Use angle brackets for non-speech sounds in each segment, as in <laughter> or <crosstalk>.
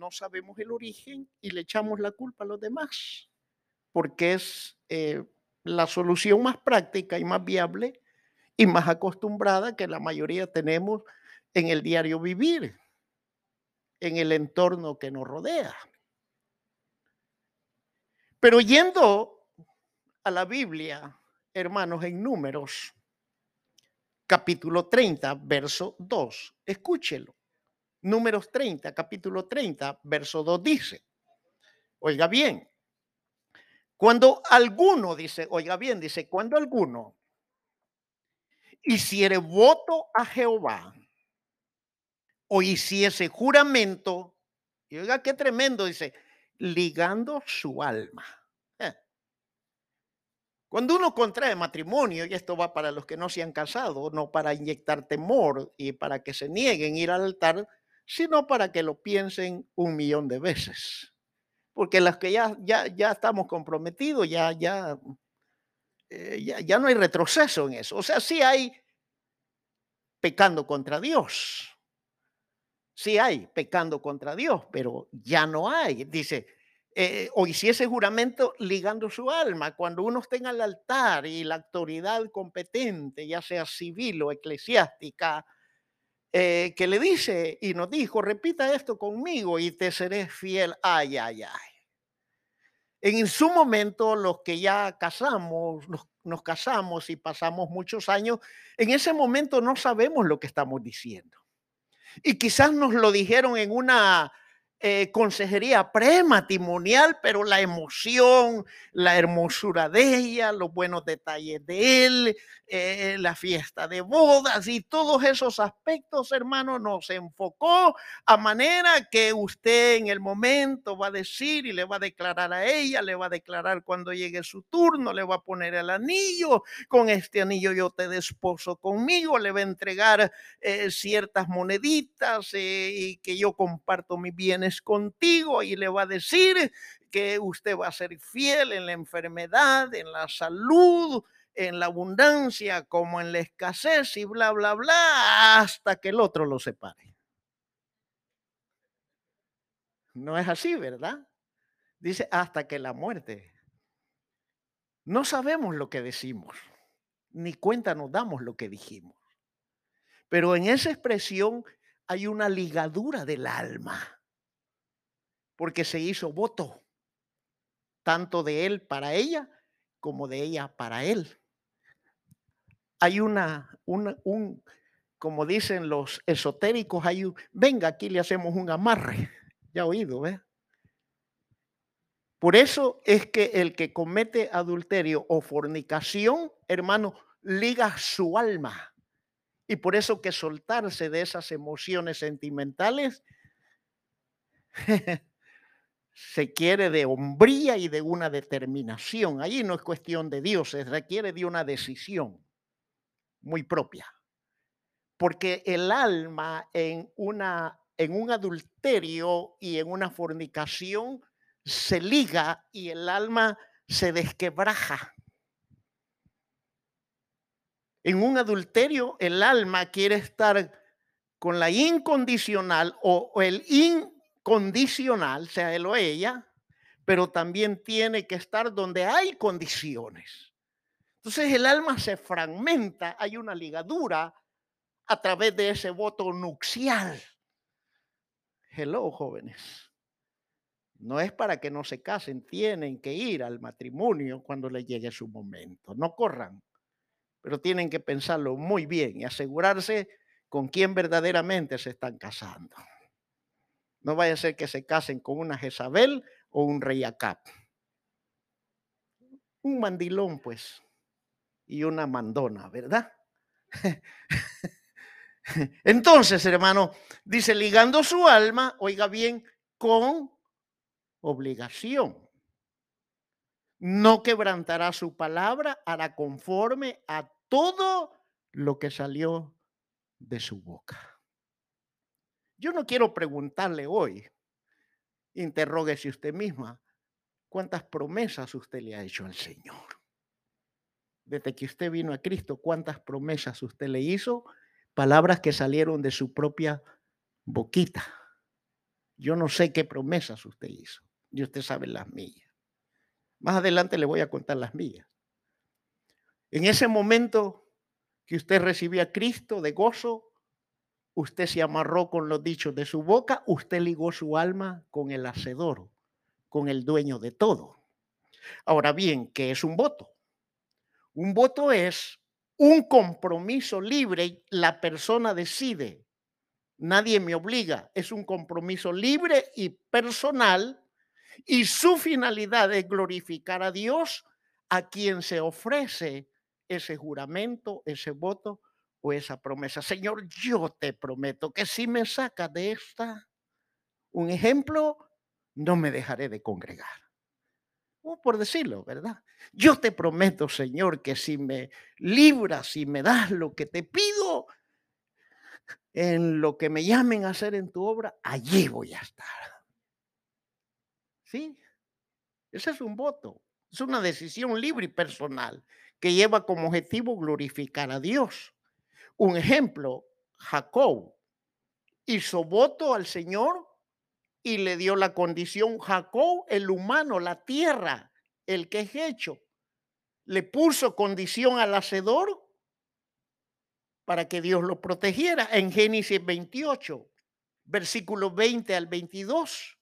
no sabemos el origen y le echamos la culpa a los demás, porque es eh, la solución más práctica y más viable y más acostumbrada que la mayoría tenemos en el diario vivir, en el entorno que nos rodea. Pero yendo a la Biblia, hermanos, en números, capítulo 30, verso 2, escúchelo. Números 30, capítulo 30, verso 2 dice, oiga bien, cuando alguno, dice, oiga bien, dice, cuando alguno hiciere voto a Jehová o hiciese juramento, y oiga qué tremendo, dice, ligando su alma. Eh. Cuando uno contrae matrimonio, y esto va para los que no se han casado, no para inyectar temor y para que se nieguen ir al altar, sino para que lo piensen un millón de veces. Porque las que ya, ya, ya estamos comprometidos, ya, ya, eh, ya, ya no hay retroceso en eso. O sea, sí hay pecando contra Dios. Sí hay pecando contra Dios, pero ya no hay. Dice, eh, o hiciese juramento ligando su alma. Cuando uno esté en el altar y la autoridad competente, ya sea civil o eclesiástica, eh, que le dice y nos dijo, repita esto conmigo y te seré fiel. Ay, ay, ay. En su momento, los que ya casamos, nos, nos casamos y pasamos muchos años, en ese momento no sabemos lo que estamos diciendo. Y quizás nos lo dijeron en una eh, consejería prematrimonial, pero la emoción, la hermosura de ella, los buenos detalles de él, eh, la fiesta de bodas y todos esos aspectos, hermano, nos enfocó a manera que usted en el momento va a decir y le va a declarar a ella, le va a declarar cuando llegue su turno, le va a poner el anillo, con este anillo yo te desposo conmigo, le va a entregar eh, ciertas moneditas y que yo comparto mis bienes contigo y le va a decir que usted va a ser fiel en la enfermedad, en la salud, en la abundancia como en la escasez y bla, bla, bla, hasta que el otro lo separe. No es así, ¿verdad? Dice hasta que la muerte. No sabemos lo que decimos, ni cuenta nos damos lo que dijimos. Pero en esa expresión hay una ligadura del alma porque se hizo voto, tanto de él para ella como de ella para él. Hay una, un, como dicen los esotéricos, hay un, venga, aquí le hacemos un amarre. <laughs> Ya oído, ¿ves? Por eso es que el que comete adulterio o fornicación, hermano, liga su alma. Y por eso que soltarse de esas emociones sentimentales <laughs> se quiere de hombría y de una determinación. Allí no es cuestión de Dios, se requiere de una decisión muy propia. Porque el alma en, una, en un adulterio y en una fornicación se liga y el alma se desquebraja. En un adulterio el alma quiere estar con la incondicional o, el in, condicional, sea él o ella, pero también tiene que estar donde hay condiciones. Entonces el alma se fragmenta, hay una ligadura a través de ese voto nupcial. Hello, jóvenes. No es para que no se casen, tienen que ir al matrimonio cuando le llegue su momento. No corran, pero tienen que pensarlo muy bien y asegurarse con quién verdaderamente se están casando. No vaya a ser que se casen con una Jezabel o un rey Acap. Un mandilón, pues, y una mandona, ¿verdad? <laughs> Entonces, hermano, dice, ligando su alma, oiga bien, con obligación. No quebrantará su palabra, hará conforme a todo lo que salió de su boca. Yo no quiero preguntarle hoy, interróguese usted misma, cuántas promesas usted le ha hecho al Señor. Desde que usted vino a Cristo, cuántas promesas usted le hizo, palabras que salieron de su propia boquita. Yo no sé qué promesas usted hizo, y usted sabe las mías. Más adelante le voy a contar las mías. En ese momento que usted recibió a Cristo de gozo, usted se amarró con los dichos de su boca, usted ligó su alma con el hacedor, con el dueño de todo. Ahora bien, ¿qué es un voto? Un voto es un compromiso libre, la persona decide, nadie me obliga, es un compromiso libre y personal y su finalidad es glorificar a Dios a quien se ofrece ese juramento, ese voto o esa promesa. Señor, yo te prometo que si me sacas de esta, un ejemplo, no me dejaré de congregar. Por decirlo, ¿verdad? Yo te prometo, Señor, que si me libras y me das lo que te pido, en lo que me llamen a hacer en tu obra, allí voy a estar. ¿Sí? Ese es un voto, es una decisión libre y personal que lleva como objetivo glorificar a Dios. Un ejemplo, Jacob hizo voto al Señor y le dio la condición Jacob, el humano, la tierra, el que es hecho. Le puso condición al hacedor para que Dios lo protegiera en Génesis 28, versículo 20 al 22.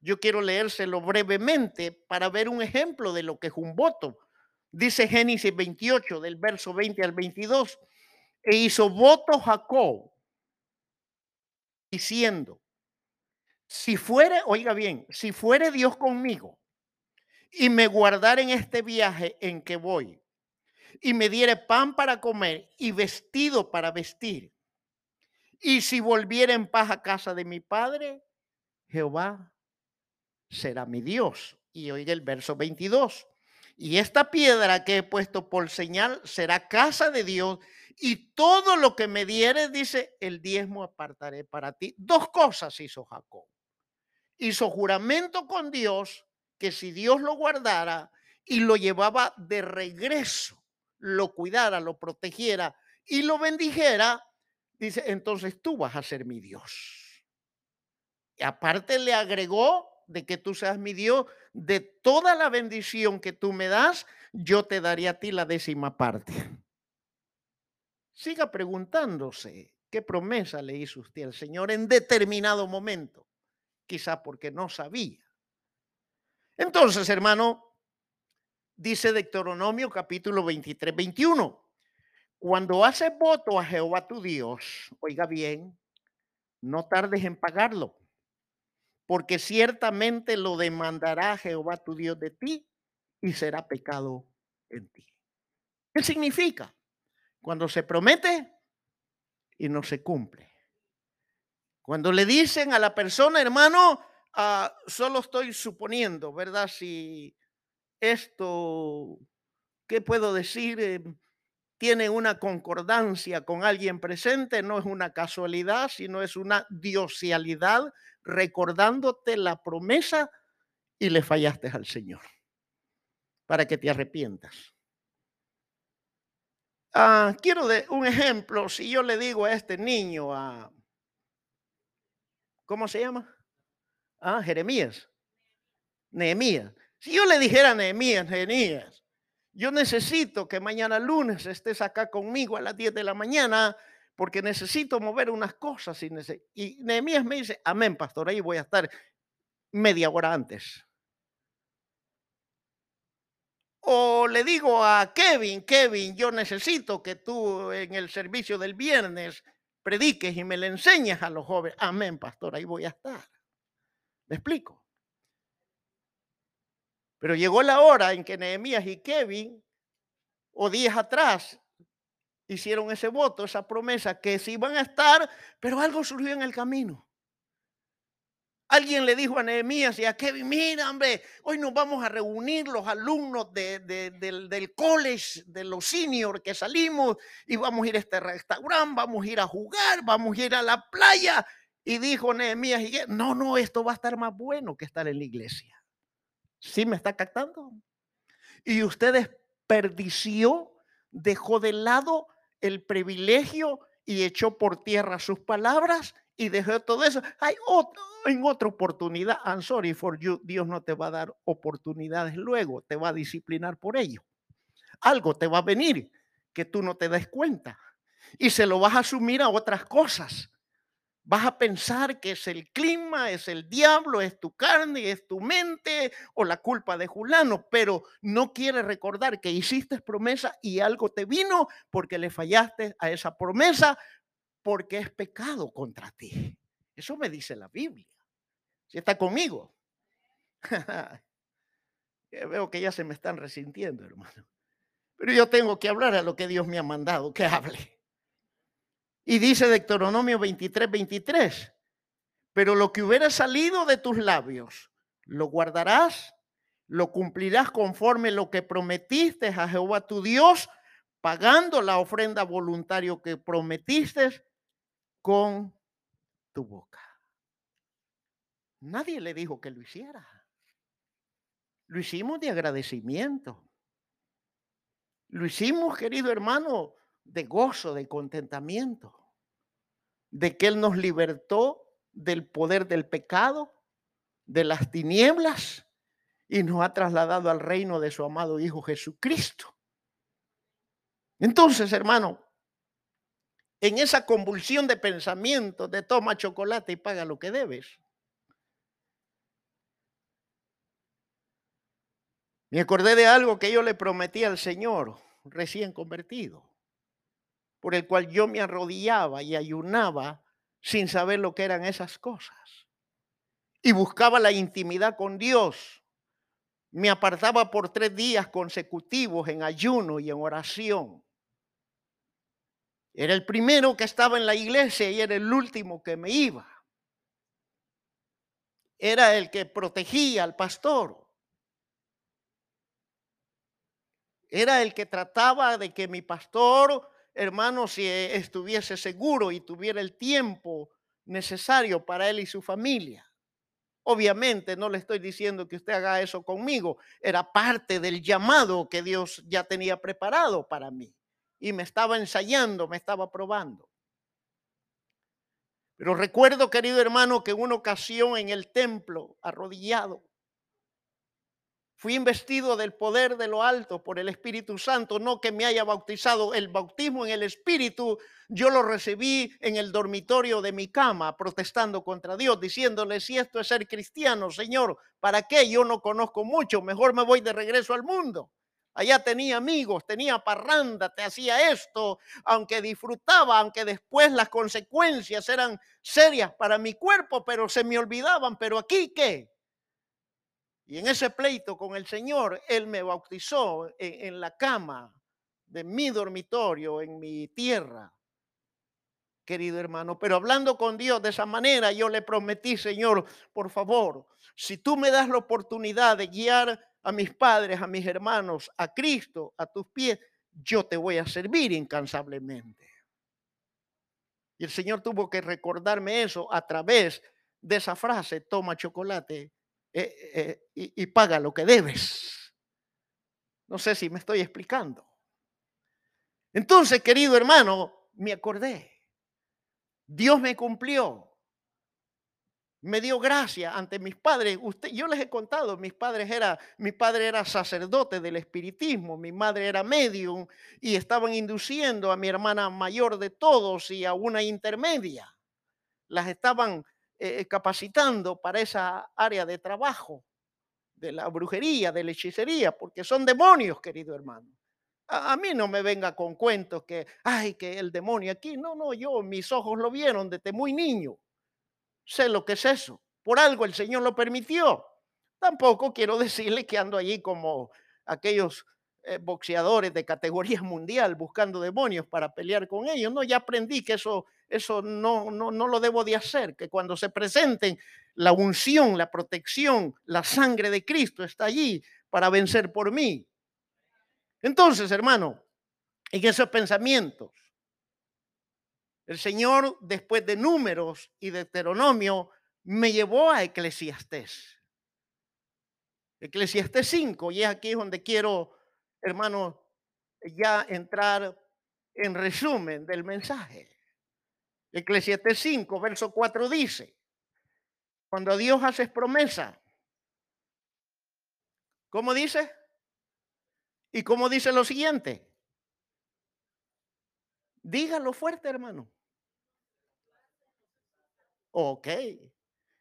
Yo quiero leérselo brevemente para ver un ejemplo de lo que es un voto. Dice Génesis 28, del verso 20 al 22, e hizo voto Jacob, diciendo, si fuere, oiga bien, si fuere Dios conmigo y me guardara en este viaje en que voy, y me diere pan para comer y vestido para vestir, y si volviera en paz a casa de mi padre, Jehová será mi Dios. Y oiga el verso 22. Y esta piedra que he puesto por señal será casa de Dios y todo lo que me dieres, dice, el diezmo apartaré para ti. Dos cosas hizo Jacob. Hizo juramento con Dios que si Dios lo guardara y lo llevaba de regreso, lo cuidara, lo protegiera y lo bendijera, dice, entonces tú vas a ser mi Dios. Y aparte le agregó de que tú seas mi Dios, de toda la bendición que tú me das, yo te daré a ti la décima parte. Siga preguntándose qué promesa le hizo usted al Señor en determinado momento, quizá porque no sabía. Entonces, hermano, dice Deuteronomio capítulo 23, 21, cuando haces voto a Jehová tu Dios, oiga bien, no tardes en pagarlo porque ciertamente lo demandará Jehová tu Dios de ti y será pecado en ti. ¿Qué significa? Cuando se promete y no se cumple. Cuando le dicen a la persona, hermano, ah, solo estoy suponiendo, ¿verdad? Si esto, ¿qué puedo decir? Em, tiene una concordancia con alguien presente, no es una casualidad, sino es una diosialidad, recordándote la promesa y le fallaste al Señor, para que te arrepientas. Ah, quiero de un ejemplo, si yo le digo a este niño, a, ¿cómo se llama? Ah, Jeremías, Nehemías. Si yo le dijera a Nehemías, Nehemías, yo necesito que mañana lunes estés acá conmigo a las 10 de la mañana porque necesito mover unas cosas. Y, y Nehemías me dice, amén, pastor, ahí voy a estar media hora antes. O le digo a Kevin, Kevin, yo necesito que tú en el servicio del viernes prediques y me le enseñes a los jóvenes. Amén, pastor, ahí voy a estar. ¿Me explico? Pero llegó la hora en que Nehemías y Kevin, o días atrás, hicieron ese voto, esa promesa, que se iban a estar, pero algo surgió en el camino. Alguien le dijo a Nehemías y a Kevin, mira, hombre, hoy nos vamos a reunir los alumnos del, del, college, de los seniors que salimos y vamos a ir a este restaurante, vamos a ir a jugar, vamos a ir a la playa. Y dijo Nehemías, no, no, esto va a estar más bueno que estar en la iglesia. ¿Sí me está captando? Y usted desperdició, dejó de lado el privilegio y echó por tierra sus palabras y dejó todo eso. Hay otro, en otra oportunidad, I'm sorry for you, Dios no te va a dar oportunidades luego, te va a disciplinar por ello. Algo te va a venir que tú no te des cuenta y se lo vas a asumir a otras cosas. Vas a pensar que es el clima, es el diablo, es tu carne, es tu mente o la culpa de Julano, pero no quieres recordar que hiciste promesa y algo te vino porque le fallaste a esa promesa porque es pecado contra ti. Eso me dice la Biblia. Si está conmigo. <laughs> Veo que ya se me están resintiendo, hermano. Pero yo tengo que hablar a lo que Dios me ha mandado que hable. Y dice Deuteronomio 23, 23, pero lo que hubiera salido de tus labios, lo guardarás, lo cumplirás conforme lo que prometiste a Jehová tu Dios, pagando la ofrenda voluntaria que prometiste con tu boca. Nadie le dijo que lo hiciera. Lo hicimos de agradecimiento. Lo hicimos, querido hermano, de gozo, de contentamiento, de que Él nos libertó del poder del pecado, de las tinieblas y nos ha trasladado al reino de su amado Hijo Jesucristo. Entonces, hermano, en esa convulsión de pensamiento de toma chocolate y paga lo que debes. Me acordé de algo que yo le prometí al Señor recién convertido por el cual yo me arrodillaba y ayunaba sin saber lo que eran esas cosas. Y buscaba la intimidad con Dios. Me apartaba por tres días consecutivos en ayuno y en oración. Era el primero que estaba en la iglesia y era el último que me iba. Era el que protegía al pastor. Era el que trataba de que mi pastor hermano, si estuviese seguro y tuviera el tiempo necesario para él y su familia. Obviamente no le estoy diciendo que usted haga eso conmigo, era parte del llamado que Dios ya tenía preparado para mí y me estaba ensayando, me estaba probando. Pero recuerdo, querido hermano, que en una ocasión en el templo, arrodillado, Fui investido del poder de lo alto por el Espíritu Santo, no que me haya bautizado. El bautismo en el Espíritu yo lo recibí en el dormitorio de mi cama, protestando contra Dios, diciéndole, si esto es ser cristiano, Señor, ¿para qué? Yo no conozco mucho, mejor me voy de regreso al mundo. Allá tenía amigos, tenía parranda, te hacía esto, aunque disfrutaba, aunque después las consecuencias eran serias para mi cuerpo, pero se me olvidaban. Pero aquí, ¿qué? Y en ese pleito con el Señor, Él me bautizó en, la cama de mi dormitorio, en mi tierra, querido hermano. Pero hablando con Dios de esa manera, yo le prometí, Señor, por favor, si tú me das la oportunidad de guiar a mis padres, a mis hermanos, a Cristo, a tus pies, yo te voy a servir incansablemente. Y el Señor tuvo que recordarme eso a través de esa frase, toma chocolate eh, eh, y, paga lo que debes. No sé si me estoy explicando. Entonces, querido hermano, me acordé. Dios me cumplió. Me dio gracia ante mis padres. Usted, yo les he contado, mis padres era, mi padre era sacerdote del espiritismo, mi madre era medium y estaban induciendo a mi hermana mayor de todos y a una intermedia. Las estaban eh, capacitando para esa área de trabajo, de la brujería, de la hechicería, porque son demonios, querido hermano. A, a, mí no me venga con cuentos que, ay, que el demonio aquí. No, no, yo, mis ojos lo vieron desde muy niño. Sé lo que es eso. Por algo el Señor lo permitió. Tampoco quiero <laughs> decirle que ando allí como aquellos eh, boxeadores de categoría <laughs> mundial buscando demonios para pelear con ellos. No, ya aprendí que eso, eso no, no, no lo debo de hacer, que cuando se presenten la unción, la protección, la sangre de Cristo está allí para vencer por mí. Entonces, hermano, en esos pensamientos, el Señor, después de números y de Deuteronomio, me llevó a Eclesiastés. Eclesiastés 5, y es aquí donde quiero hermano, ya entrar en resumen del mensaje. Eclesiastes 5, verso 4 dice, cuando Dios haces promesa, ¿cómo dice? ¿Y cómo dice lo siguiente? Dígalo fuerte, hermano. Ok.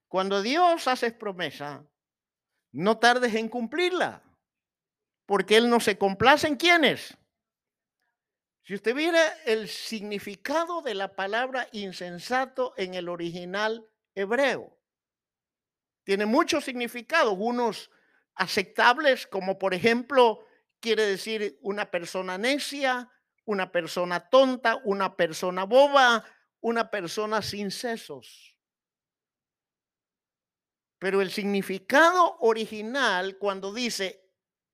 Cuando Dios haces promesa, no tardes en cumplirla, porque Él no se complace en quienes. Si usted viera el significado de la palabra insensato en el original hebreo, tiene muchos significados, unos aceptables, como por ejemplo, quiere decir una persona necia, una persona tonta, una persona boba, una persona sin sesos. Pero el significado original, cuando dice,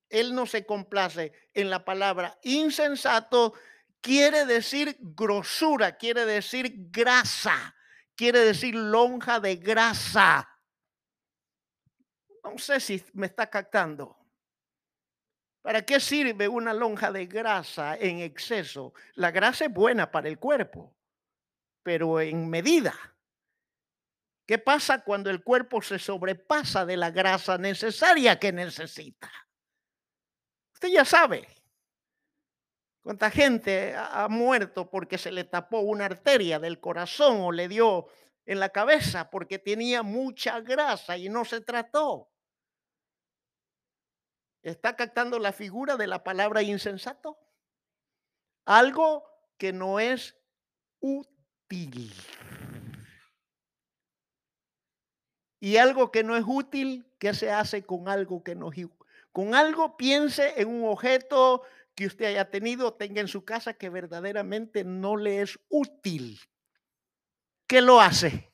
Él no se complace en la palabra insensato, quiere decir grosura, quiere decir grasa, quiere decir lonja de grasa. No sé si me está captando. ¿Para qué sirve una lonja de grasa en exceso? La grasa es buena para el cuerpo, pero en medida. ¿Qué pasa cuando el cuerpo se sobrepasa de la grasa necesaria que necesita? Usted ya sabe cuánta gente ha muerto porque se le tapó una arteria del corazón o le dio en la cabeza porque tenía mucha grasa y no se trató. ¿Está captando la figura de la palabra insensato? Algo que no es útil. Y algo que no es útil, ¿qué se hace con algo que no es Con algo piense en un objeto que usted haya tenido, tenga en su casa que verdaderamente no le es útil. ¿Qué lo hace?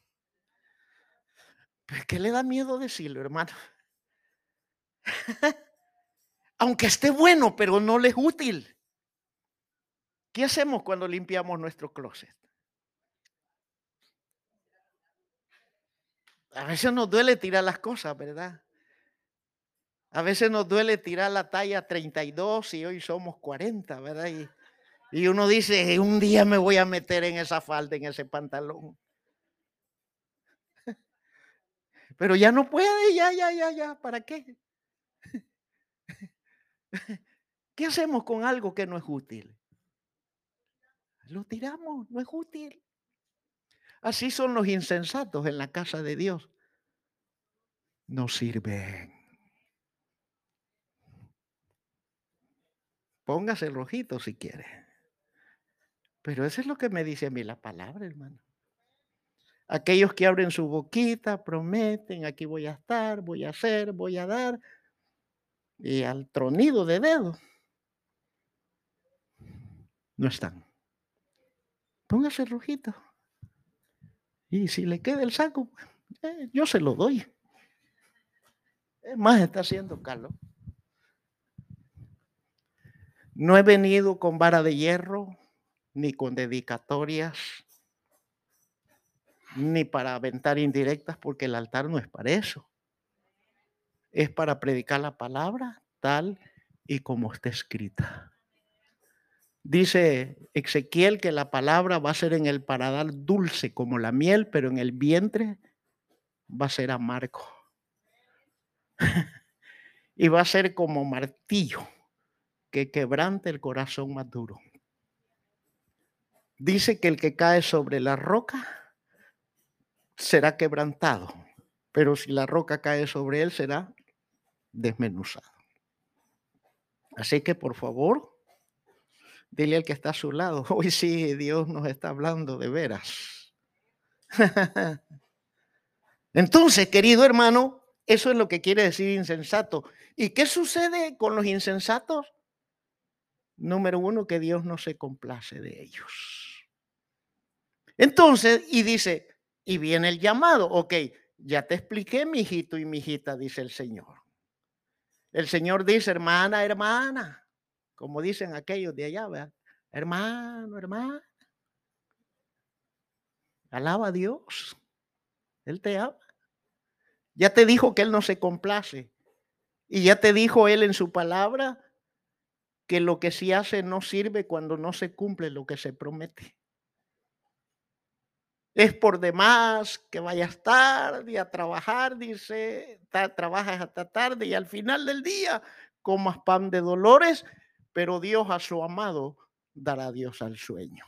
Pues ¿Qué le da miedo decirlo, hermano? <laughs> Aunque esté bueno, pero no le es útil. ¿Qué hacemos cuando limpiamos nuestro closet? A veces nos duele tirar las cosas, ¿verdad? A veces nos duele tirar la talla 32 y hoy somos 40, ¿verdad? Y, uno dice, un día me voy a meter en esa falda, en ese pantalón. <laughs> Pero ya no puede, ya, ya, ya, ya, ¿para qué? <laughs> ¿Qué hacemos con algo que no es útil? Lo tiramos, no es útil. Así son los insensatos en la casa de Dios. No sirven. Póngase rojito si quiere. Pero eso es lo que me dice a mí la palabra, hermano. Aquellos que abren su boquita, prometen, aquí voy a estar, voy a hacer, voy a dar, y al tronido de dedo, no están. Póngase rojito. Y si le queda el saco, eh, yo se lo doy. Es más, está haciendo calor. No he venido con vara de hierro, ni con dedicatorias, ni para aventar indirectas, porque el altar no es para eso. Es para predicar la palabra tal y como está escrita. Dice Ezequiel que la palabra va a ser en el paradar dulce como la miel, pero en el vientre va a ser amargo. <laughs> y va a ser como martillo que quebrante el corazón más duro. Dice que el que cae sobre la roca será quebrantado, pero si la roca cae sobre él será desmenuzado. Así que por favor, Dile al que está a su lado, <laughs> hoy sí Dios nos está hablando de veras. <laughs> Entonces, querido hermano, eso es lo que quiere decir insensato. ¿Y qué sucede con los insensatos? Número uno, que Dios no se complace de ellos. Entonces, y dice, y viene el llamado, ok, ya te expliqué, mi hijito y mi hijita, dice el Señor. El Señor dice, hermana, hermana, como dicen aquellos de allá, hermano, hermana. Alaba a Dios. Él te ama. Ya te dijo que Él no se complace. Y ya te dijo Él en su palabra que lo que se hace no sirve cuando no se cumple lo que se promete. Es por demás que vayas tarde a trabajar, dice, trabajas hasta tarde y al final del día comas pan de dolores, pero Dios a su amado dará Dios al sueño.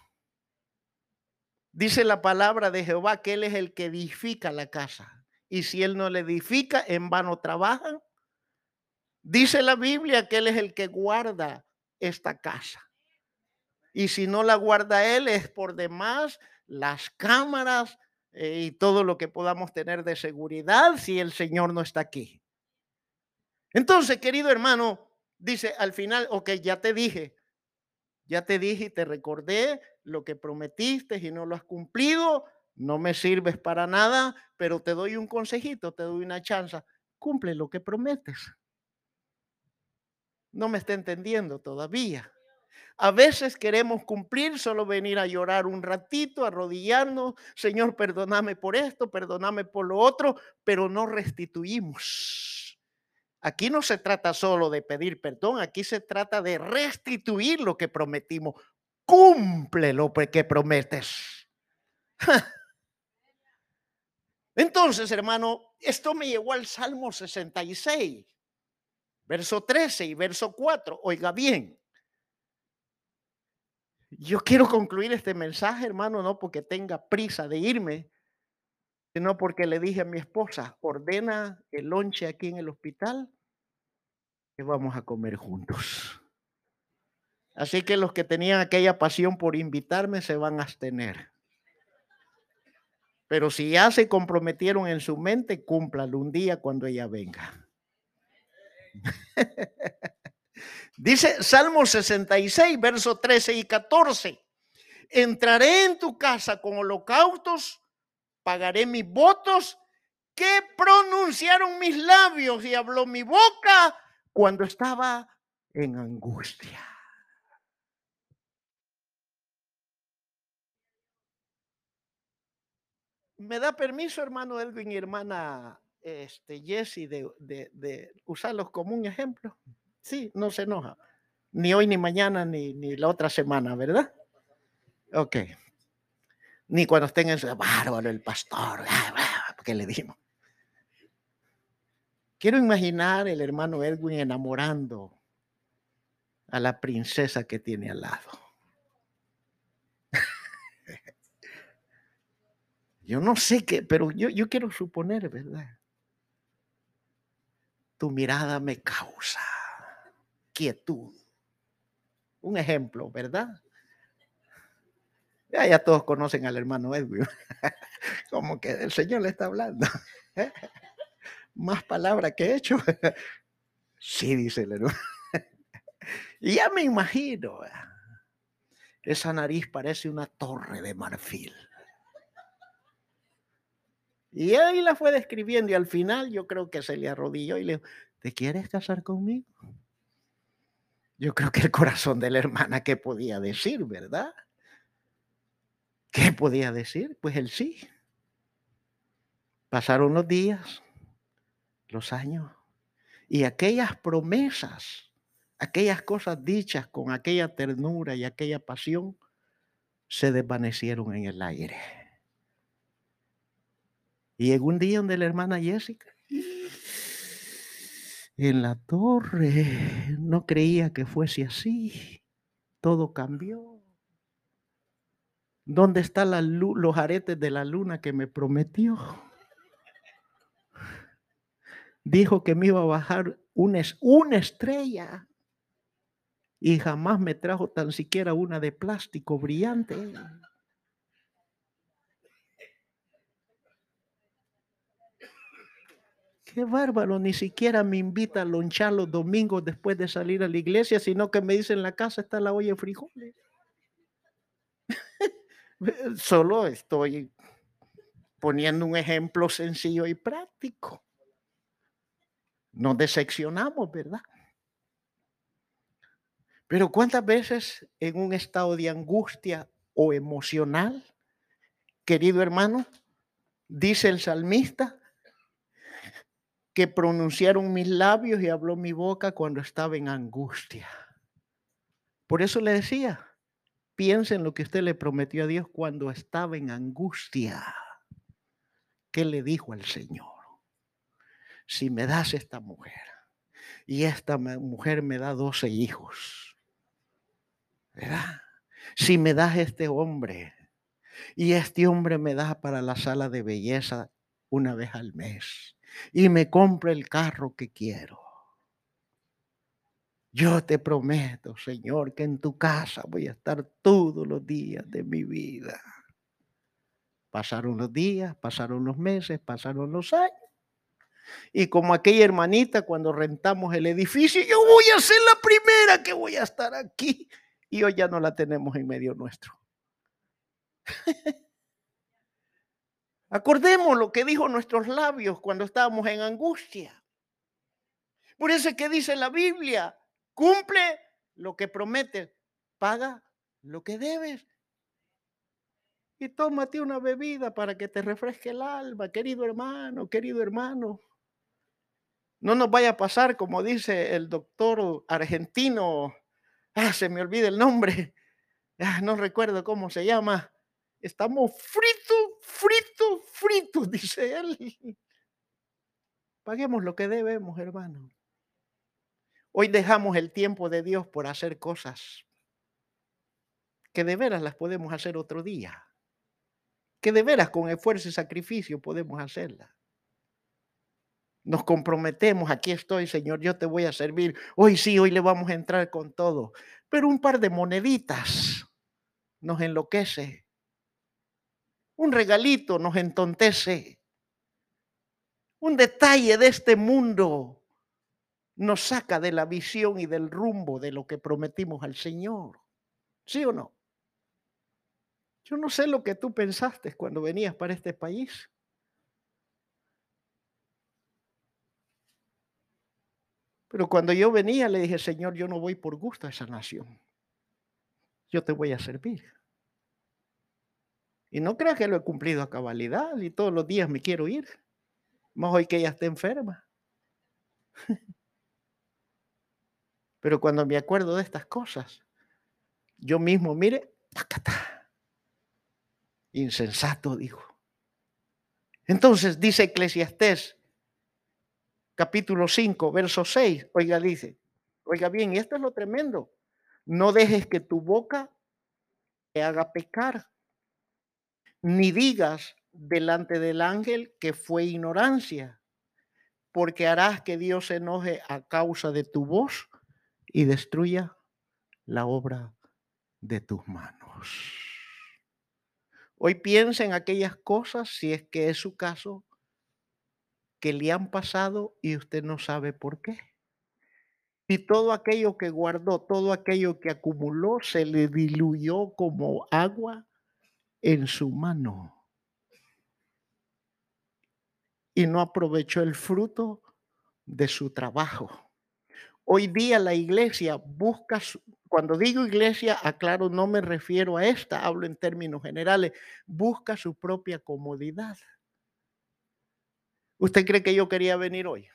Dice la palabra de Jehová que Él es el que edifica la casa. Y si Él no le edifica, en vano trabajan. Dice la Biblia que Él es el que guarda esta casa. Y si no la guarda Él, es por demás las cámaras eh, y todo lo que podamos tener de seguridad si el Señor no está aquí. Entonces, querido hermano, dice al final, ok, ya te dije, ya te dije y te recordé lo que prometiste y no lo has cumplido, no me sirves para nada, pero te doy un consejito, te doy una chance, cumple lo que prometes. No me está entendiendo todavía. A veces queremos cumplir, solo venir a llorar un ratito, arrodillarnos, Señor, perdóname por esto, perdóname por lo otro, pero no restituimos. Aquí no se trata solo de pedir perdón, aquí se trata de restituir lo que prometimos. Cumple lo que prometes. <laughs> Entonces, hermano, esto me llevó al Salmo 66, verso 13 y verso 4. Oiga bien. Yo quiero concluir este mensaje, hermano, no porque tenga prisa de irme, sino porque le dije a mi esposa, ordena el lonche aquí en el hospital, que vamos a comer juntos. Así que los que tenían aquella pasión por invitarme se van a abstener. Pero si ya se comprometieron en su mente, cúmplalo un día cuando ella venga. <laughs> Dice Salmo 66, versos 13 y 14. Entraré en tu casa con holocaustos pagaré mis votos que pronunciaron mis labios y habló mi boca cuando estaba en angustia. ¿Me da permiso, hermano Edwin y hermana este, Jesse, de, usarlos como un ejemplo? Sí, no se enoja. Ni hoy, ni mañana, ni, ni la otra semana, ¿verdad? Ok ni cuando estén en su bárbaro el pastor, ¿qué le dimos? Quiero imaginar el hermano Edwin enamorando a la princesa que tiene al lado. Yo no sé qué, pero yo, yo quiero suponer, ¿verdad? Tu mirada me causa quietud. Un ejemplo, ¿verdad? Ya, todos conocen al hermano Edwin. <laughs> Como que el Señor le está hablando. Más palabras que he hecho. <laughs> Sí, dice el hermano. <laughs> Y ya me imagino. Esa nariz parece una torre de marfil. Y ahí la fue describiendo y al final yo creo que se le arrodilló y le dijo, ¿te quieres casar conmigo? Yo creo que el corazón de la hermana, ¿qué podía decir, verdad? ¿Qué podía decir? Pues el sí. Pasaron los días, los años, y aquellas promesas, aquellas cosas dichas con aquella ternura y aquella pasión, se desvanecieron en el aire. Y en un día donde la hermana Jessica, en la torre, no creía que fuese así. Todo cambió. ¿Dónde están los aretes de la luna que me prometió? Dijo que me iba a bajar una, una estrella y jamás me trajo tan siquiera una de plástico brillante. Qué bárbaro, ni siquiera me invita a lonchar los domingos después de salir a la iglesia, sino que me dice en la casa está la olla de frijoles. <laughs> Solo estoy poniendo un ejemplo sencillo y práctico. Nos decepcionamos, ¿verdad? Pero ¿cuántas veces en un estado de angustia o emocional, querido hermano, dice el salmista, que pronunciaron mis labios y habló mi boca cuando estaba en angustia? Por eso le decía, piense en lo que usted le prometió a Dios cuando estaba en angustia. ¿Qué le dijo al Señor? Si me das esta mujer y esta mujer me da 12 hijos, ¿verdad? Si me das este hombre y este hombre me da para la sala de belleza una vez al mes y me compra el carro que quiero. Yo te prometo, Señor, que en tu casa voy a estar todos los días de mi vida. Pasaron los días, pasaron los meses, pasaron los años. Y como aquella hermanita cuando rentamos el edificio, yo voy a ser la primera que voy a estar aquí. Y hoy ya no la tenemos en medio nuestro. <laughs> Acordemos lo que dijo nuestros labios cuando estábamos en angustia. Por eso es que dice la Biblia, cumple lo que prometes, paga lo que debes. Y tómate una bebida para que te refresque el alma, querido hermano, querido hermano. No nos vaya a pasar, como dice el doctor argentino, ah, se me olvida el nombre, ah, no recuerdo cómo se llama, Estamos fritos, fritos, fritos, <laughs> dice él. Paguemos lo que debemos, hermano. Hoy dejamos el tiempo de Dios por hacer cosas que de veras las podemos hacer otro día. Que de veras con esfuerzo y sacrificio podemos hacerlas. Nos comprometemos, aquí estoy, Señor, yo te voy a servir. Hoy sí, hoy le vamos a entrar con todo. Pero un par de moneditas nos enloquece un regalito nos entontece. Un detalle de este mundo nos saca de la visión y del rumbo de lo que prometimos al Señor. ¿Sí o no? Yo no sé lo que tú pensaste cuando venías para este país. Pero cuando yo venía le dije, Señor, yo no voy por gusto a esa nación. Yo te voy a servir. Y no creas que lo he cumplido a cabalidad y todos los días me quiero ir. Más hoy que ella esté enferma. Pero cuando me acuerdo de estas cosas, yo mismo, mire, insensato, dijo. Entonces dice Eclesiastés, capítulo 5, verso 6, oiga, dice, oiga bien, y esto es lo tremendo, no dejes que tu boca te haga pecar ni digas delante del ángel que fue ignorancia, porque harás que Dios se enoje a causa de tu voz y destruya la obra de tus manos. Hoy piensa en aquellas cosas, si es que es su caso, que le han pasado y usted no sabe por qué. Y todo aquello que guardó, todo aquello que acumuló, se le diluyó como agua en su mano y no aprovechó el fruto de su trabajo. Hoy día la iglesia busca, cuando digo iglesia, aclaro, no me refiero a esta, hablo en términos generales, busca su propia comodidad. ¿Usted cree que yo quería venir hoy?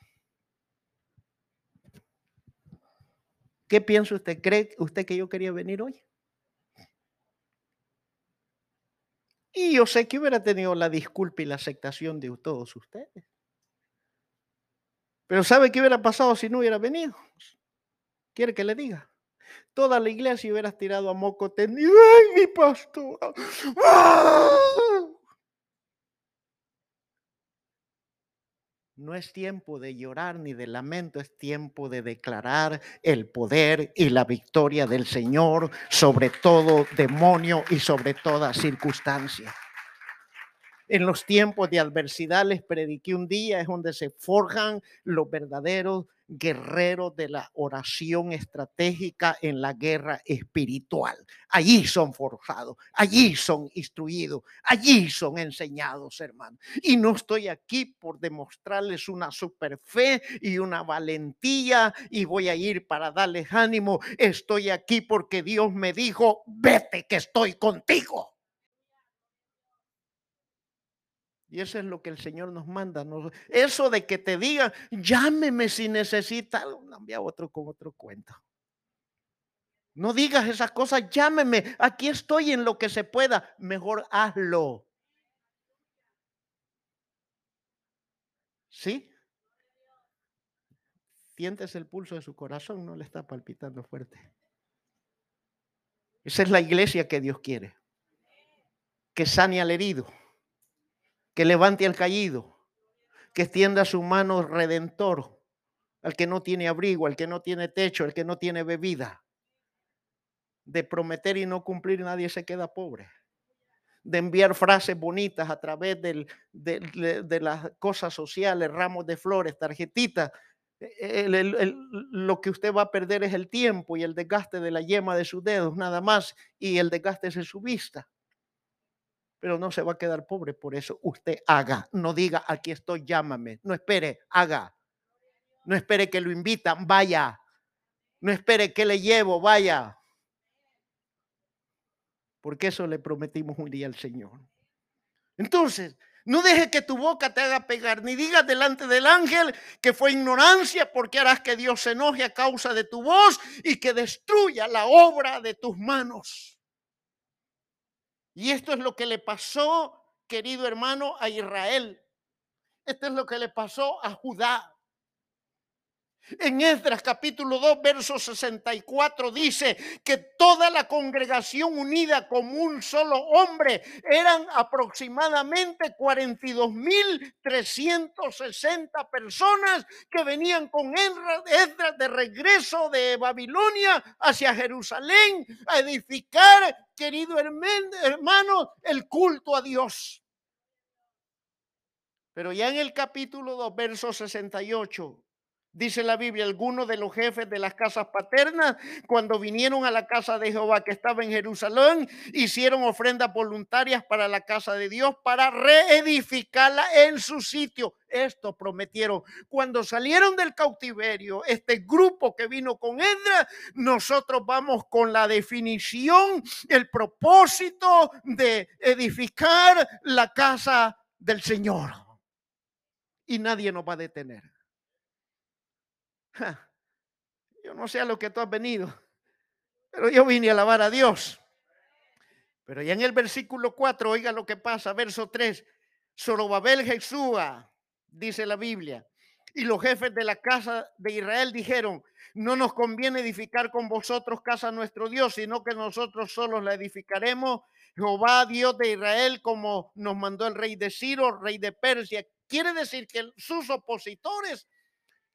¿Qué piensa usted? ¿Cree usted que yo quería venir hoy? Y yo sé que hubiera tenido la disculpa y la aceptación de todos ustedes. Pero ¿sabe qué hubiera pasado si no hubiera venido? ¿Quiere que le diga? Toda la iglesia hubiera tirado a moco tendido. ¡Ay, mi pastor! No es tiempo de llorar ni de lamento, es tiempo de declarar el poder y la victoria del Señor sobre todo demonio y sobre toda circunstancia. En los tiempos de adversidad les prediqué un día, es donde se forjan los verdaderos guerreros de la oración estratégica en la guerra espiritual. Allí son forjados, allí son instruidos, allí son enseñados, hermano. Y no estoy aquí por demostrarles una super fe y una valentía y voy a ir para darles ánimo. Estoy aquí porque Dios me dijo, vete que estoy contigo. Y eso es lo que el Señor nos manda. Eso de que te digan, llámeme si necesita algo, cambia otro con otro cuento. No digas esas cosas, llámeme, aquí estoy en lo que se pueda, mejor hazlo. ¿Sí? Sientes el pulso de su corazón, no le está palpitando fuerte. Esa es la iglesia que Dios quiere. Que sane al herido, que levante al caído, que extienda su mano redentor al que no tiene abrigo, al que no tiene techo, al que no tiene bebida. De prometer y no cumplir, nadie se queda pobre. De enviar frases bonitas a través de, las cosas sociales, ramos de flores, tarjetitas, lo que usted va a perder es el tiempo y el desgaste de la yema de sus dedos, nada más, y el desgaste es su vista. Pero no se va a quedar pobre por eso. Usted haga, no diga aquí estoy, llámame. No espere, haga. No espere que lo invitan, vaya. No espere que le llevo, vaya. Porque eso le prometimos un día al Señor. Entonces, no deje que tu boca te haga pegar, ni digas delante del ángel que fue ignorancia, porque harás que Dios se enoje a causa de tu voz y que destruya la obra de tus manos. Y esto es lo que le pasó, querido hermano, a Israel. Esto es lo que le pasó a Judá. En Esdras capítulo 2, verso 64 dice que toda la congregación unida como un solo hombre eran aproximadamente 42.360 personas que venían con Esdras de regreso de Babilonia hacia Jerusalén a edificar, querido hermano, el culto a Dios. Pero ya en el capítulo 2, verso 68 Dice la Biblia, algunos de los jefes de las casas paternas, cuando vinieron a la casa de Jehová que estaba en Jerusalén, hicieron ofrendas voluntarias para la casa de Dios para reedificarla en su sitio. Esto prometieron. Cuando salieron del cautiverio, este grupo que vino con Edra, nosotros vamos con la definición, el propósito de edificar la casa del Señor. Y nadie nos va a detener. Yo no sé a lo que tú has venido, <laughs> pero yo vine a alabar a Dios. Pero ya en el versículo 4, oiga lo que pasa, verso 3, Zorobabel Jesúa, dice la Biblia, y los jefes de la casa de Israel dijeron, no nos conviene edificar con vosotros casa nuestro Dios, sino que nosotros solos la edificaremos. Jehová, Dios de Israel, como nos mandó el rey de Ciro, rey de Persia. Quiere decir que sus opositores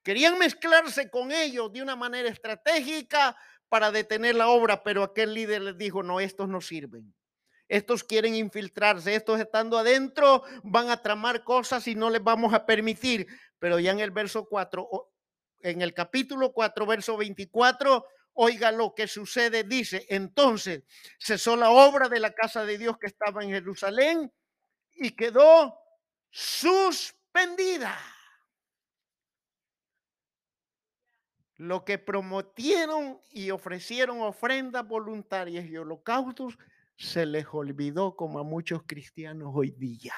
Querían mezclarse con ellos de una manera estratégica para detener la obra, pero aquel líder les dijo, no, estos no sirven. Estos quieren infiltrarse, estos estando adentro van a tramar cosas y no les vamos a permitir. Pero ya en el verso 4, en el capítulo 4, verso 24, oiga lo que sucede, dice, entonces cesó la obra de la casa de Dios que estaba en Jerusalén y quedó suspendida. Lo que prometieron y ofrecieron ofrendas voluntarias y holocaustos, se les olvidó como a muchos cristianos hoy día.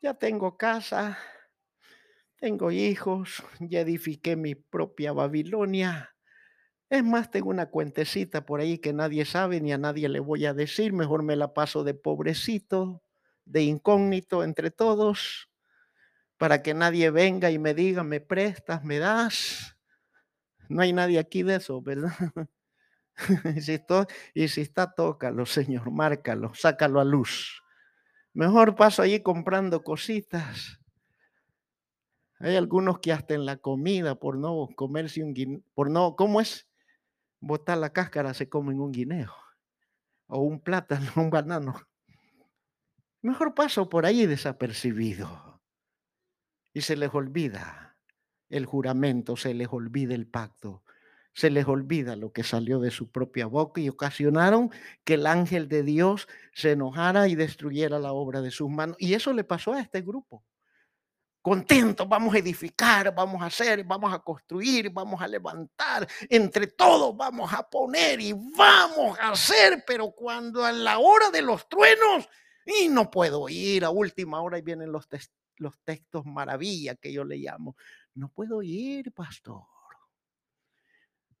Ya tengo casa, tengo hijos, ya edifiqué mi propia Babilonia. Es más, tengo una cuentecita por ahí que nadie sabe ni a nadie le voy a decir. Mejor me la paso de pobrecito, de incógnito entre todos para que nadie venga y me diga, me prestas, me das. No hay nadie aquí de eso, ¿verdad? <laughs> y, si está, y tócalo, Señor, márcalo, sácalo a luz. Mejor paso allí comprando cositas. Hay algunos que hasta en la comida, por no comerse un guineo, por no, ¿cómo es? Botar la cáscara se comen un guineo. O un plátano, <laughs> un banano. Mejor paso por ahí desapercibido y se les olvida el juramento, se les olvida el pacto, se les olvida lo que salió de su propia boca y ocasionaron que el ángel de Dios se enojara y destruyera la obra de sus manos. Y eso le pasó a este grupo. Contentos, vamos a edificar, vamos a hacer, vamos a construir, vamos a levantar, entre todos vamos a poner y vamos a hacer, pero cuando a la hora de los truenos, y no puedo ir a última hora y vienen los los textos maravilla que yo le llamo. No puedo ir, pastor.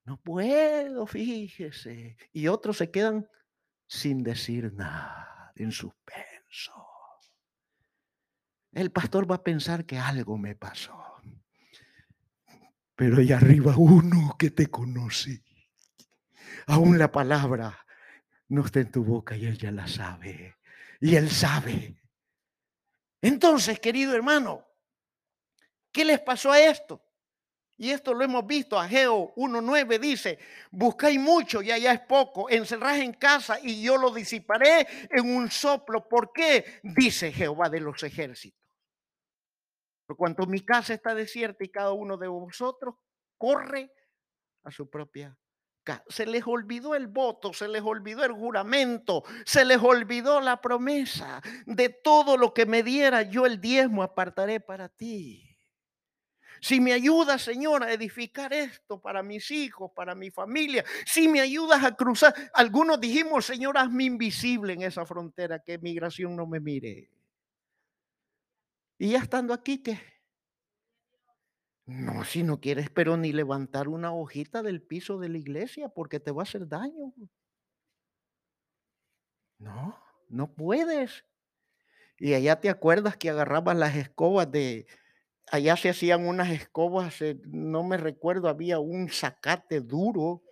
No puedo, fíjese. Y otros se quedan sin decir nada, en suspenso. El pastor va a pensar que algo me pasó. Pero hay arriba uno que te conoce. Aún la palabra no está en tu boca y él ya la sabe. Y él sabe. Entonces, querido hermano, ¿qué les pasó a esto? Y esto lo hemos visto, Ageo 1.9 dice, buscáis mucho y allá es poco, encerráis en casa y yo lo disiparé en un soplo. ¿Por qué? Dice Jehová de los ejércitos. Por cuanto mi casa está desierta y cada uno de vosotros corre a su propia Se les olvidó el voto, se les olvidó el juramento, se les olvidó la promesa de todo lo que me diera yo el diezmo apartaré para ti. Si me ayudas, Señor, a edificar esto para mis hijos, para mi familia, si me ayudas a cruzar, algunos dijimos, Señor, hazme invisible en esa frontera, que migración no me mire. Y ya estando aquí, ¿qué? No, si no quieres, pero ni levantar una hojita del piso de la iglesia porque te va a hacer daño. No, no puedes. Y allá te acuerdas que agarrabas las escobas de, allá se hacían unas escobas, eh, no me recuerdo, había un zacate duro,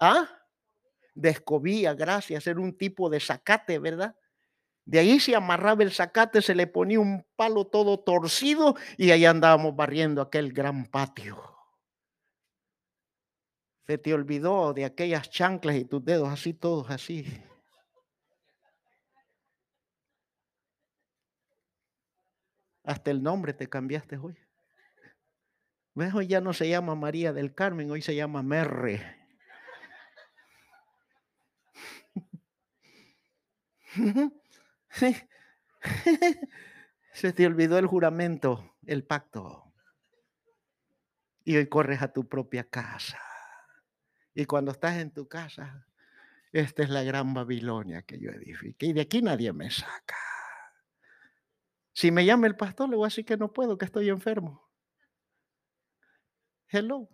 ¿ah? De escobilla, gracias, era un tipo de zacate, ¿verdad? De ahí se amarraba el zacate, se le ponía un palo todo torcido y ahí andábamos barriendo aquel gran patio. Se te olvidó de aquellas chanclas y tus dedos así, todos así. Hasta el nombre te cambiaste hoy. ¿Ves? Hoy ya no se llama María del Carmen, hoy se llama Merre. <laughs> <laughs> Se te olvidó el juramento, el pacto. Y hoy corres a tu propia casa. Y cuando estás en tu casa, esta es la gran Babilonia que yo edifiqué. Y de aquí nadie me saca. Si me llama el pastor, le voy a decir que no puedo, que estoy enfermo. Hello.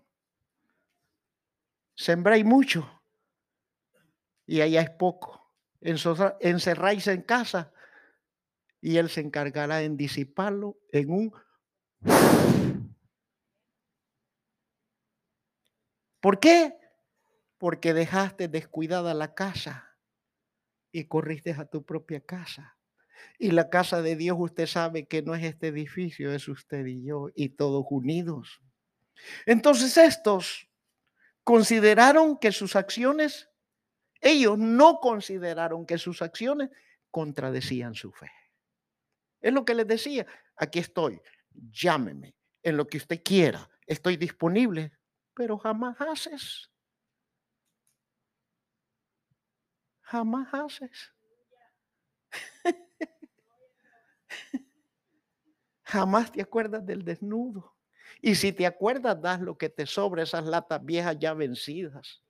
Sembráis mucho y allá es poco. Encerráis en casa y Él se encargará en disiparlo en un... ¿Por qué? Porque dejaste descuidada la casa y corriste a tu propia casa. Y la casa de Dios, usted sabe que no es este edificio, es usted y yo y todos unidos. Entonces estos consideraron que sus acciones, ellos no consideraron que sus acciones contradecían su fe. Es lo que les decía, aquí estoy, llámeme en lo que usted quiera, estoy disponible, pero jamás haces. Jamás haces. Jamás te acuerdas del desnudo. Y si te acuerdas, das lo que te sobra, esas latas viejas ya vencidas.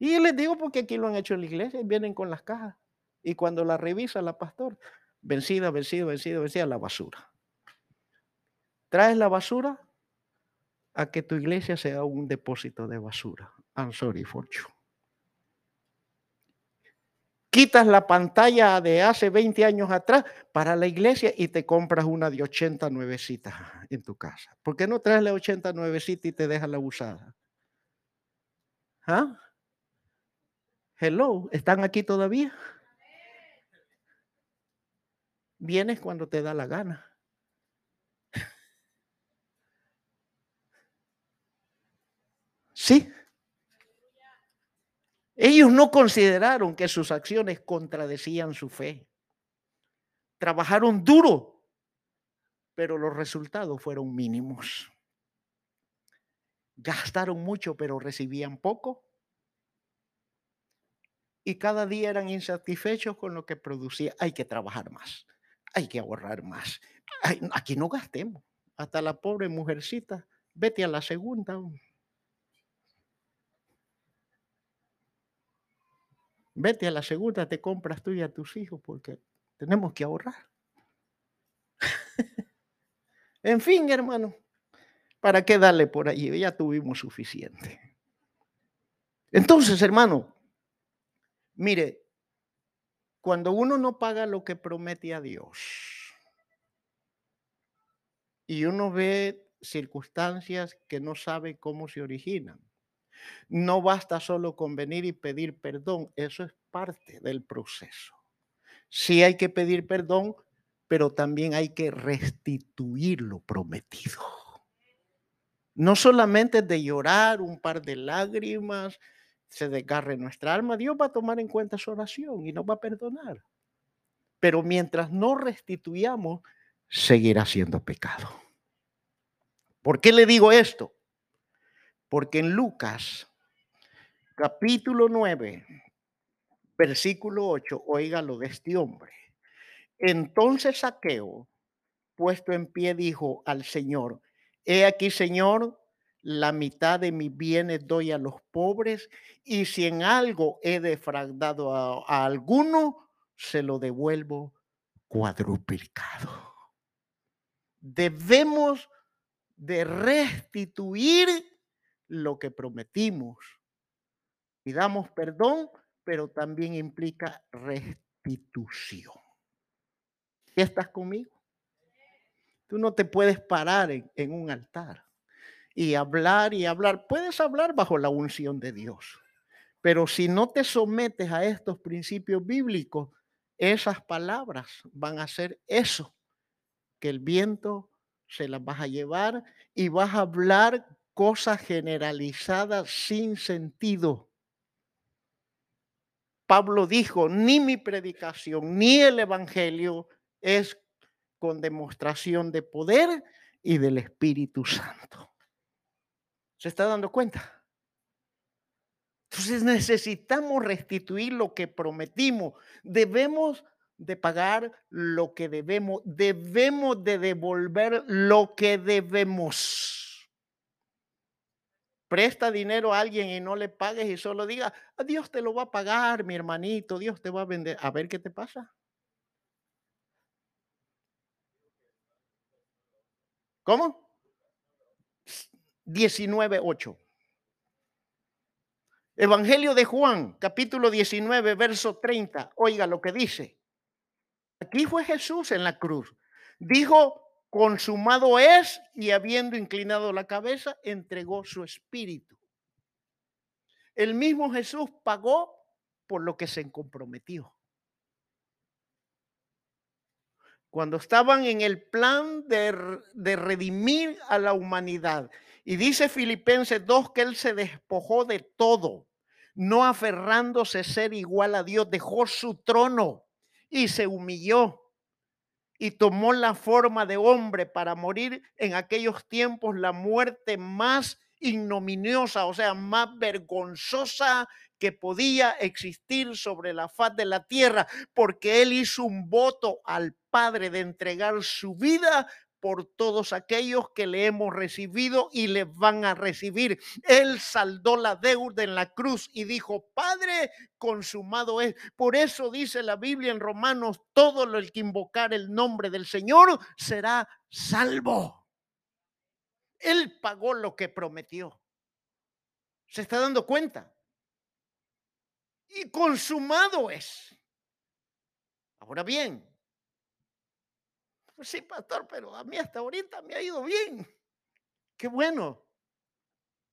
Y les digo porque aquí lo han hecho en la iglesia, vienen con las cajas. Y cuando la revisa la pastor, vencida, vencida, vencida, vencida, la basura. Traes la basura a que tu iglesia sea un depósito de basura. I'm sorry for you quitas la pantalla de hace 20 años atrás para la iglesia y te compras una de 80 nuevecitas en tu casa. ¿Por qué no traes la 80 nuevecita y te dejas la usada? ¿Ah? Hello, ¿están aquí todavía? Vienes cuando te da la gana. Sí. Ellos no consideraron que sus acciones contradecían su fe. Trabajaron duro, pero los resultados fueron mínimos. Gastaron mucho, pero recibían poco. Y cada día eran insatisfechos con lo que producía. Hay que trabajar más, hay que ahorrar más. aquí no gastemos. Hasta la pobre mujercita, vete a la segunda. Vete a la segunda, te compras tú y a tus hijos porque tenemos que ahorrar. <laughs> en fin, hermano, ¿Para qué darle por allí? Ya tuvimos suficiente. Entonces, hermano, mire, cuando uno no paga lo que promete a Dios y uno ve circunstancias que no sabe cómo se originan, no basta solo con venir y pedir perdón, eso es parte del proceso. Sí hay que pedir perdón, pero también hay que restituir lo prometido. No solamente de llorar un par de lágrimas, se desgarre nuestra alma, Dios va a tomar en cuenta su oración y nos va a perdonar. Pero mientras no restituyamos, seguirá siendo pecado. ¿Por qué le digo esto? Porque en Lucas, capítulo 9, versículo 8, oiga lo de este hombre. Entonces Saqueo, puesto en pie, dijo al Señor, he aquí, Señor, la mitad de mis bienes doy a los pobres y si en algo he defraudado a, alguno, se lo devuelvo cuadruplicado. Debemos de restituir lo que prometimos. Y damos perdón, pero también implica restitución. ¿Estás conmigo? Tú no te puedes parar en un altar y hablar y hablar. Puedes hablar bajo la unción de Dios, pero si no te sometes a estos principios bíblicos, esas palabras van a ser eso, que el viento se las vas a llevar y vas a hablar cosas generalizadas sin sentido. Pablo dijo, ni mi predicación ni el Evangelio es con demostración de poder y del Espíritu Santo. ¿Se está dando cuenta? Entonces necesitamos restituir lo que prometimos. Debemos de pagar lo que debemos. Debemos de devolver lo que debemos. Presta dinero a alguien y no le pagues y solo diga, ah, Dios te lo va a pagar, mi hermanito, Dios te va a vender. A ver qué te pasa. ¿Cómo? 19.8. Evangelio de Juan, capítulo 19, verso 30. Oiga lo que dice. Aquí fue Jesús en la cruz. Dijo, consumado es, y habiendo inclinado la cabeza, entregó su espíritu. El mismo Jesús pagó por lo que se comprometió. Cuando estaban en el plan de, de redimir a la humanidad y dice Filipenses 2 que él se despojó de todo, no aferrándose a ser igual a Dios, dejó su trono y se humilló y tomó la forma de hombre para morir en aquellos tiempos la muerte más ignominiosa, o sea, más vergonzosa que podía existir sobre la faz de la tierra, porque él hizo un voto al Padre de entregar su vida por todos aquellos que le hemos recibido y le van a recibir. Él saldó la deuda en la cruz y dijo, Padre, consumado es. Por eso dice la Biblia en Romanos, todo el que invocar el nombre del Señor será salvo. Él pagó lo que prometió. ¿Se está dando cuenta? Y consumado es. Ahora bien, sí, pastor, pero a mí hasta ahorita me ha ido bien. Qué bueno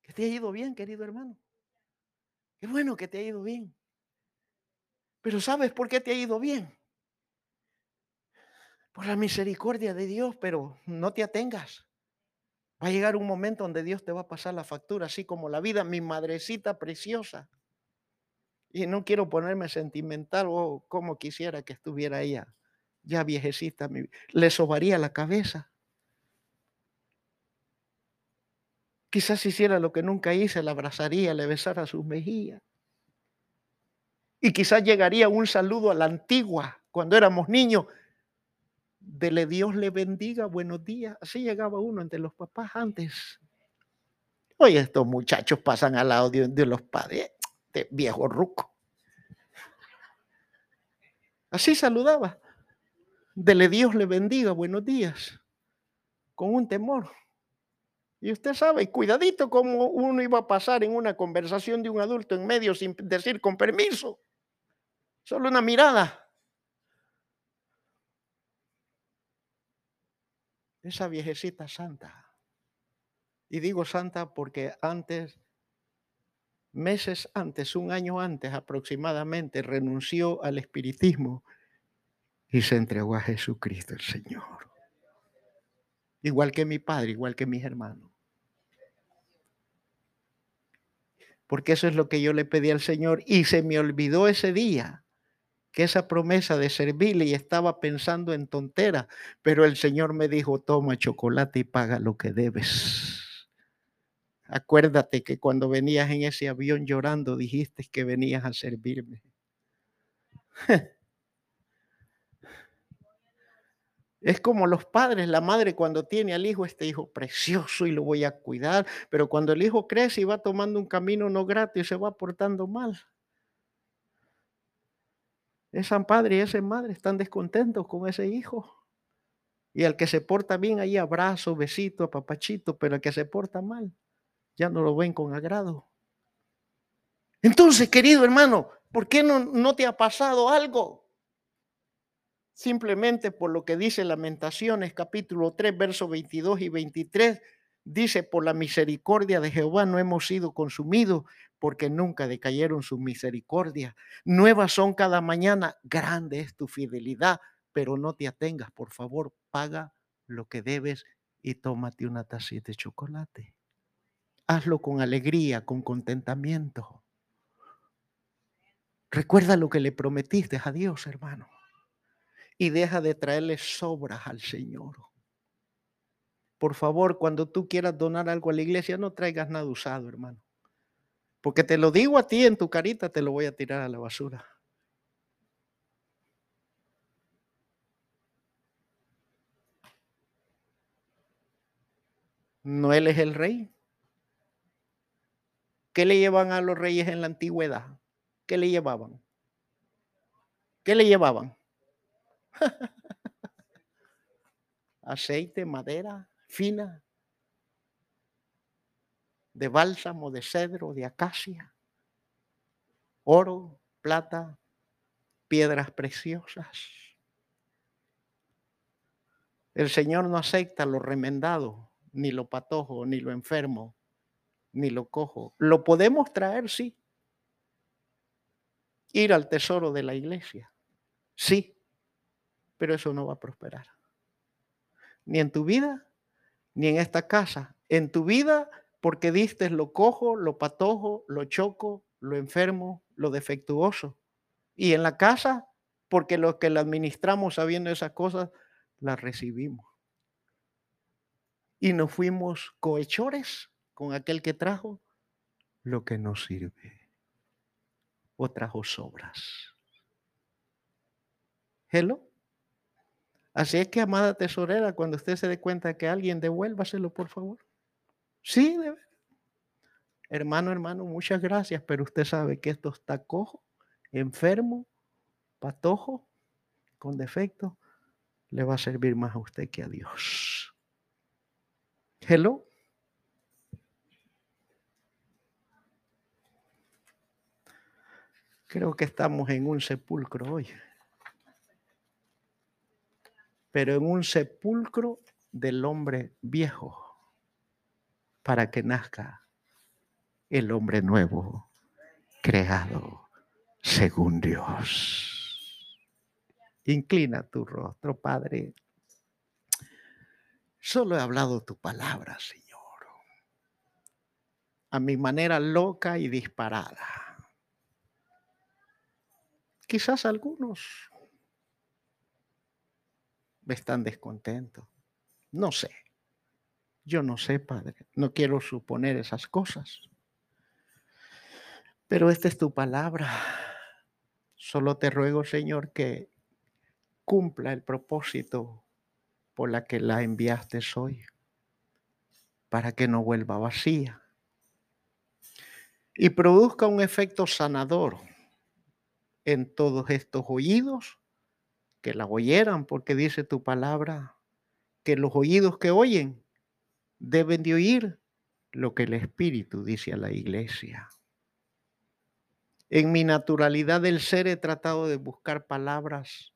que te ha ido bien, querido hermano. Qué bueno que te ha ido bien. Pero ¿sabes por qué te ha ido bien? Por la misericordia de Dios, pero no te atengas. Va a llegar un momento donde Dios te va a pasar la factura, así como la vida, mi madrecita preciosa. Y no quiero ponerme sentimental o oh, como quisiera que estuviera ella ya viejecita, le sobaría la cabeza. Quizás hiciera lo que nunca hice, la abrazaría, le besara sus mejillas. Y quizás llegaría un saludo a la antigua, cuando éramos niños. Dele Dios le bendiga, buenos días. Así llegaba uno entre los papás antes. Hoy estos muchachos pasan al lado de, los padres, de viejo ruco. Así saludaba. Dele Dios le bendiga, buenos días, con un temor. Y usted sabe, cuidadito cómo uno iba a pasar en una conversación de un adulto en medio sin decir con permiso. Solo una mirada. Esa viejecita santa. Y digo santa porque antes, meses antes, un año antes aproximadamente, renunció al espiritismo y se entregó a Jesucristo el Señor. Igual que mi padre, igual que mis hermanos. Porque eso es lo que yo le pedí al Señor y se me olvidó ese día que esa promesa de servirle y estaba pensando en tontera, pero el Señor me dijo, toma chocolate y paga lo que debes. Acuérdate que cuando venías en ese avión llorando dijiste que venías a servirme. <laughs> Es como los padres, la madre cuando tiene al hijo, este hijo precioso y lo voy a cuidar, pero cuando el hijo crece y va tomando un camino no grato y se va portando mal. Ese padre y esa madre están descontentos con ese hijo. Y al que se porta bien, ahí abrazo, besito, papachito, pero al que se porta mal, ya no lo ven con agrado. Entonces, querido hermano, ¿por qué no, no te ha pasado algo? Simplemente por lo que dice Lamentaciones capítulo 3, versos 22 y 23, dice, por la misericordia de Jehová no hemos sido consumidos, porque nunca decayeron sus misericordias. Nuevas son cada mañana, grande es tu fidelidad, pero no te atengas, por favor, paga lo que debes y tómate una tacita de chocolate. Hazlo con alegría, con contentamiento. Recuerda lo que le prometiste a Dios, hermano y deja de traerle sobras al Señor. Por favor, cuando tú quieras donar algo a la iglesia, no traigas nada usado, hermano. Porque te lo digo a ti en tu carita, te lo voy a tirar a la basura. ¿No él es el rey? ¿Qué le llevan a los reyes en la antigüedad? ¿Qué le llevaban? ¿Qué le llevaban? <laughs> Aceite, madera fina, de bálsamo, de cedro, de acacia, oro, plata, piedras preciosas. El Señor no acepta lo remendado, ni lo patojo, ni lo enfermo, ni lo cojo. Lo podemos traer, sí. Ir al tesoro de la iglesia, sí pero eso no va a prosperar. Ni en tu vida, ni en esta casa. En tu vida, porque diste lo cojo, lo patojo, lo choco, lo enfermo, lo defectuoso. Y en la casa, porque los que la administramos sabiendo esas cosas, las recibimos. Y nos fuimos cohechores con aquel que trajo lo que nos sirve. O trajo sobras. Hello. Así es que, amada tesorera, cuando usted se dé cuenta que alguien, devuélvaselo, por favor. Sí, debe. Hermano, hermano, muchas gracias, pero usted sabe que esto está cojo, enfermo, patojo, con defecto, le va a servir más a usted que a Dios. Hello. Creo que estamos en un sepulcro hoy pero en un sepulcro del hombre viejo, para que nazca el hombre nuevo, creado según Dios. Inclina tu rostro, Padre. Solo he hablado tu palabra, Señor, a mi manera loca y disparada. Quizás algunos están descontentos. No sé. Yo no sé, Padre. No quiero suponer esas cosas. Pero esta es tu palabra. Solo te ruego, Señor, que cumpla el propósito por la que la enviaste hoy, para que no vuelva vacía y produzca un efecto sanador en todos estos oídos que la oyeran, porque dice tu palabra que los oídos que oyen deben de oír lo que el Espíritu dice a la iglesia. En mi naturalidad del ser he tratado de buscar palabras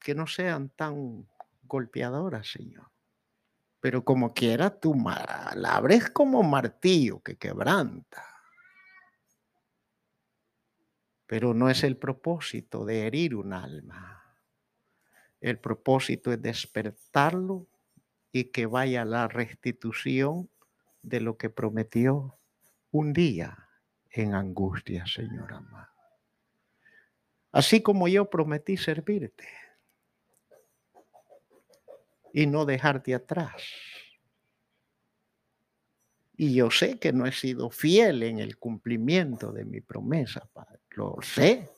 que no sean tan golpeadoras, Señor. Pero como quiera, tu palabra es como martillo que quebranta. Pero no es el propósito de herir un alma. El propósito es despertarlo y que vaya a la restitución de lo que prometió un día en angustia, Señor amado. Así como yo prometí servirte y no dejarte atrás. Y yo sé que no he sido fiel en el cumplimiento de mi promesa, Padre. Lo sé.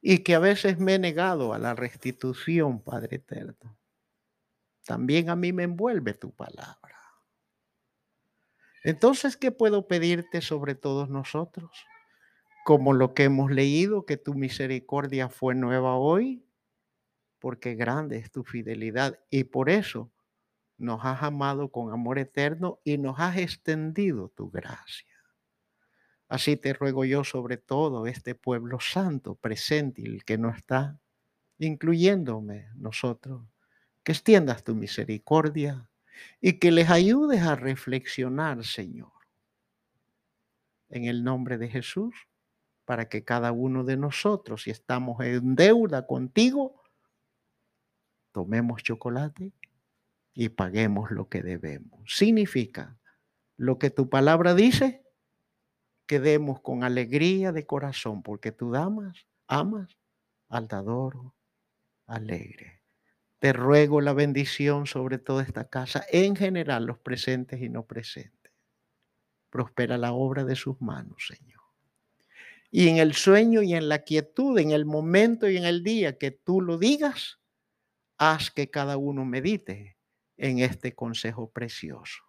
Y que a veces me he negado a la restitución, Padre eterno. También a mí me envuelve tu palabra. Entonces, ¿qué puedo pedirte sobre todos nosotros? Como lo que hemos leído, que tu misericordia fue nueva hoy, porque grande es tu fidelidad y por eso nos has amado con amor eterno y nos has extendido tu gracia. Así te ruego yo sobre todo este pueblo santo presente y el que no está, incluyéndome nosotros, que extiendas tu misericordia y que les ayudes a reflexionar, Señor, en el nombre de Jesús, para que cada uno de nosotros, si estamos en deuda contigo, tomemos chocolate y paguemos lo que debemos. Significa lo que tu palabra dice, que demos con alegría de corazón, porque tú damas, amas al dador alegre. Te ruego la bendición sobre toda esta casa, en general los presentes y no presentes. Prospera la obra de sus manos, Señor. Y en el sueño y en la quietud, en el momento y en el día que tú lo digas, haz que cada uno medite en este consejo precioso,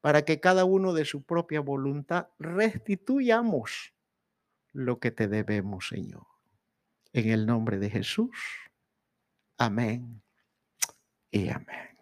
para que cada uno de su propia voluntad restituyamos lo que te debemos, Señor. En el nombre de Jesús. Amén y amén.